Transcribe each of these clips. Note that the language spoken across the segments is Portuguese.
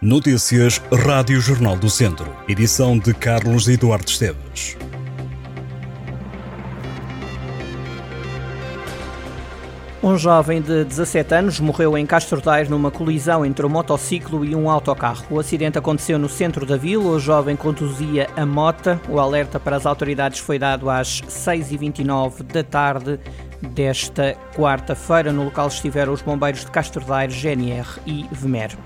Notícias Rádio Jornal do Centro. Edição de Carlos Eduardo Esteves. Um jovem de 17 anos morreu em Castro Daire numa colisão entre um motociclo e um autocarro. O acidente aconteceu no centro da vila. O jovem conduzia a mota. O alerta para as autoridades foi dado às 6h29 da tarde desta quarta-feira. No local estiveram os bombeiros de Castro Daire, GNR e VMER.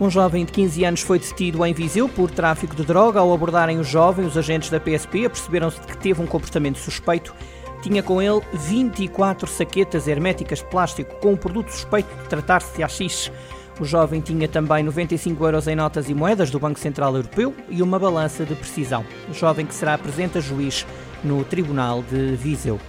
Um jovem de 15 anos foi detido em Viseu por tráfico de droga. Ao abordarem o jovem, os agentes da PSP aperceberam-se de que teve um comportamento suspeito. Tinha com ele 24 saquetas herméticas de plástico com um produto suspeito de tratar-se de AX. O jovem tinha também 95 euros em notas e moedas do Banco Central Europeu e uma balança de precisão. O jovem que será presente a juiz no Tribunal de Viseu.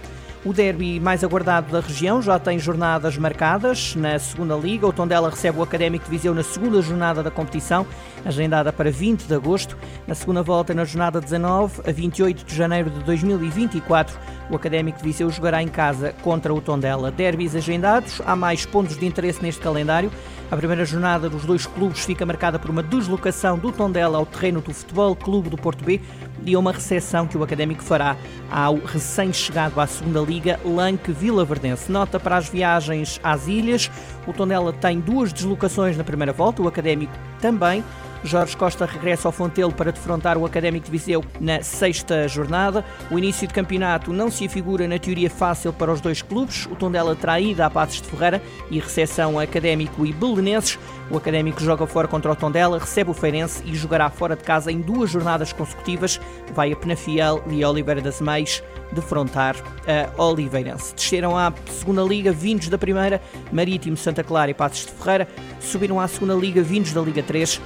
O derby mais aguardado da região já tem jornadas marcadas na segunda Liga. O Tondela recebe o Académico de Viseu na segunda jornada da competição, agendada para 20 de agosto. Na segunda volta, na jornada 19 a 28 de janeiro de 2024, o Académico de Viseu jogará em casa contra o Tondela. Derbys agendados, há mais pontos de interesse neste calendário. A primeira jornada dos dois clubes fica marcada por uma deslocação do Tondela ao terreno do Futebol Clube do Porto B e uma recepção que o Académico fará ao recém-chegado à segunda Liga, Lanque Vila Verdense. Nota para as viagens às ilhas, o Tondela tem duas deslocações na primeira volta, o Académico também. Jorge Costa regressa ao Fontelo para defrontar o Académico de Viseu na sexta jornada. O início de campeonato não se afigura na teoria fácil para os dois clubes. O Tondela terá ida a Passos de Ferreira e recepção Académico e Belenenses. O Académico joga fora contra o Tondela, recebe o Feirense e jogará fora de casa em duas jornadas consecutivas. Vai a Penafiel e a Oliveira das Meias defrontar a Oliveirense. Desceram à segunda Liga, vindos da primeira, Marítimo, Santa Clara e Passos de Ferreira. Subiram à segunda Liga, vindos da Liga 3,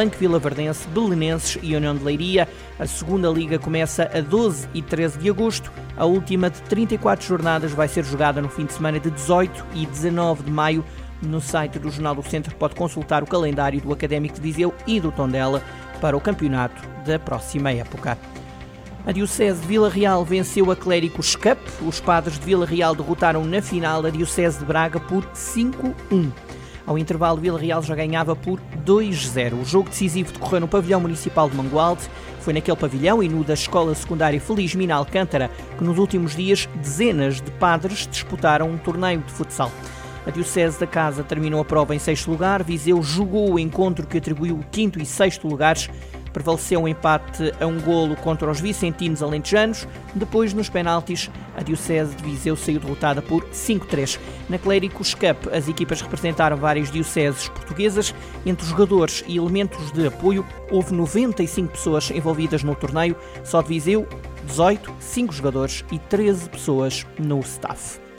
Lanque, Vila Verdense, Belenenses e União de Leiria. A segunda Liga começa a 12 e 13 de agosto. A última de 34 jornadas vai ser jogada no fim de semana de 18 e 19 de maio. No site do Jornal do Centro pode consultar o calendário do Académico de Viseu e do Tondela para o campeonato da próxima época. A Diocese de Vila Real venceu a Clérigos Cup. Os padres de Vila Real derrotaram na final a Diocese de Braga por 5-1. Ao intervalo, Vila Real já ganhava por 2-0. O jogo decisivo decorreu no pavilhão municipal de Mangualde. Foi naquele pavilhão e no da Escola Secundária Feliz Mina Alcântara que nos últimos dias dezenas de padres disputaram um torneio de futsal. A Diocese da Casa terminou a prova em sexto lugar. Viseu jogou o encontro que atribuiu o quinto e sexto lugares prevaleceu um empate a um golo contra os vicentinos alentejanos. Depois, nos penaltis, a Diocese de Viseu saiu derrotada por 5-3. Na Cléricos Cup, as equipas representaram várias dioceses portuguesas. Entre jogadores e elementos de apoio, houve 95 pessoas envolvidas no torneio. Só de Viseu, 18, 5 jogadores e 13 pessoas no staff.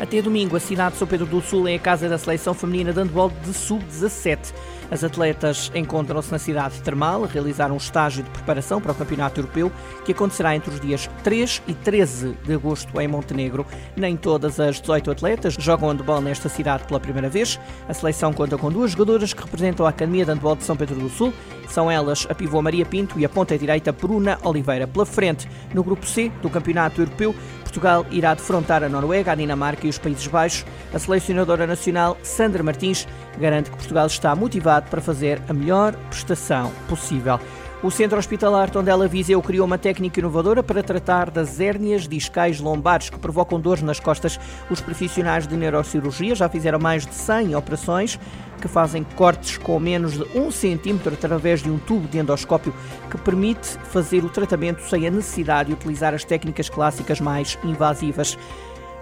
Até domingo, a cidade de São Pedro do Sul é a casa da seleção feminina de handball de sub-17. As atletas encontram-se na cidade termal a realizar um estágio de preparação para o Campeonato Europeu que acontecerá entre os dias 3 e 13 de agosto em Montenegro. Nem todas as 18 atletas jogam handball nesta cidade pela primeira vez. A seleção conta com duas jogadoras que representam a Academia de Handball de São Pedro do Sul. São elas a pivô Maria Pinto e a ponta direita Bruna Oliveira. Pela frente, no grupo C do Campeonato Europeu, Portugal irá defrontar a Noruega, a Dinamarca e os Países Baixos. A selecionadora nacional, Sandra Martins, garante que Portugal está motivado para fazer a melhor prestação possível. O Centro Hospitalar Tondela Viseu criou uma técnica inovadora para tratar das hérnias discais lombares que provocam dores nas costas. Os profissionais de neurocirurgia já fizeram mais de 100 operações que fazem cortes com menos de 1 centímetro através de um tubo de endoscópio que permite fazer o tratamento sem a necessidade de utilizar as técnicas clássicas mais invasivas.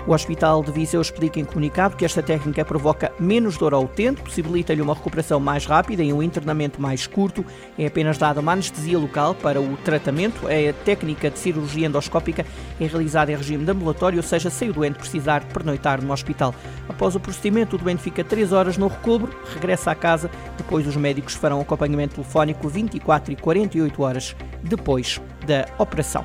O Hospital de Viseu explica em comunicado que esta técnica provoca menos dor ao utente, possibilita-lhe uma recuperação mais rápida e um internamento mais curto. É apenas dada uma anestesia local para o tratamento. A técnica de cirurgia endoscópica é realizada em regime de ambulatório, ou seja, sem o doente precisar pernoitar no hospital. Após o procedimento, o doente fica 3 horas no recobro, regressa à casa. Depois, os médicos farão acompanhamento telefónico 24 e 48 horas depois da operação.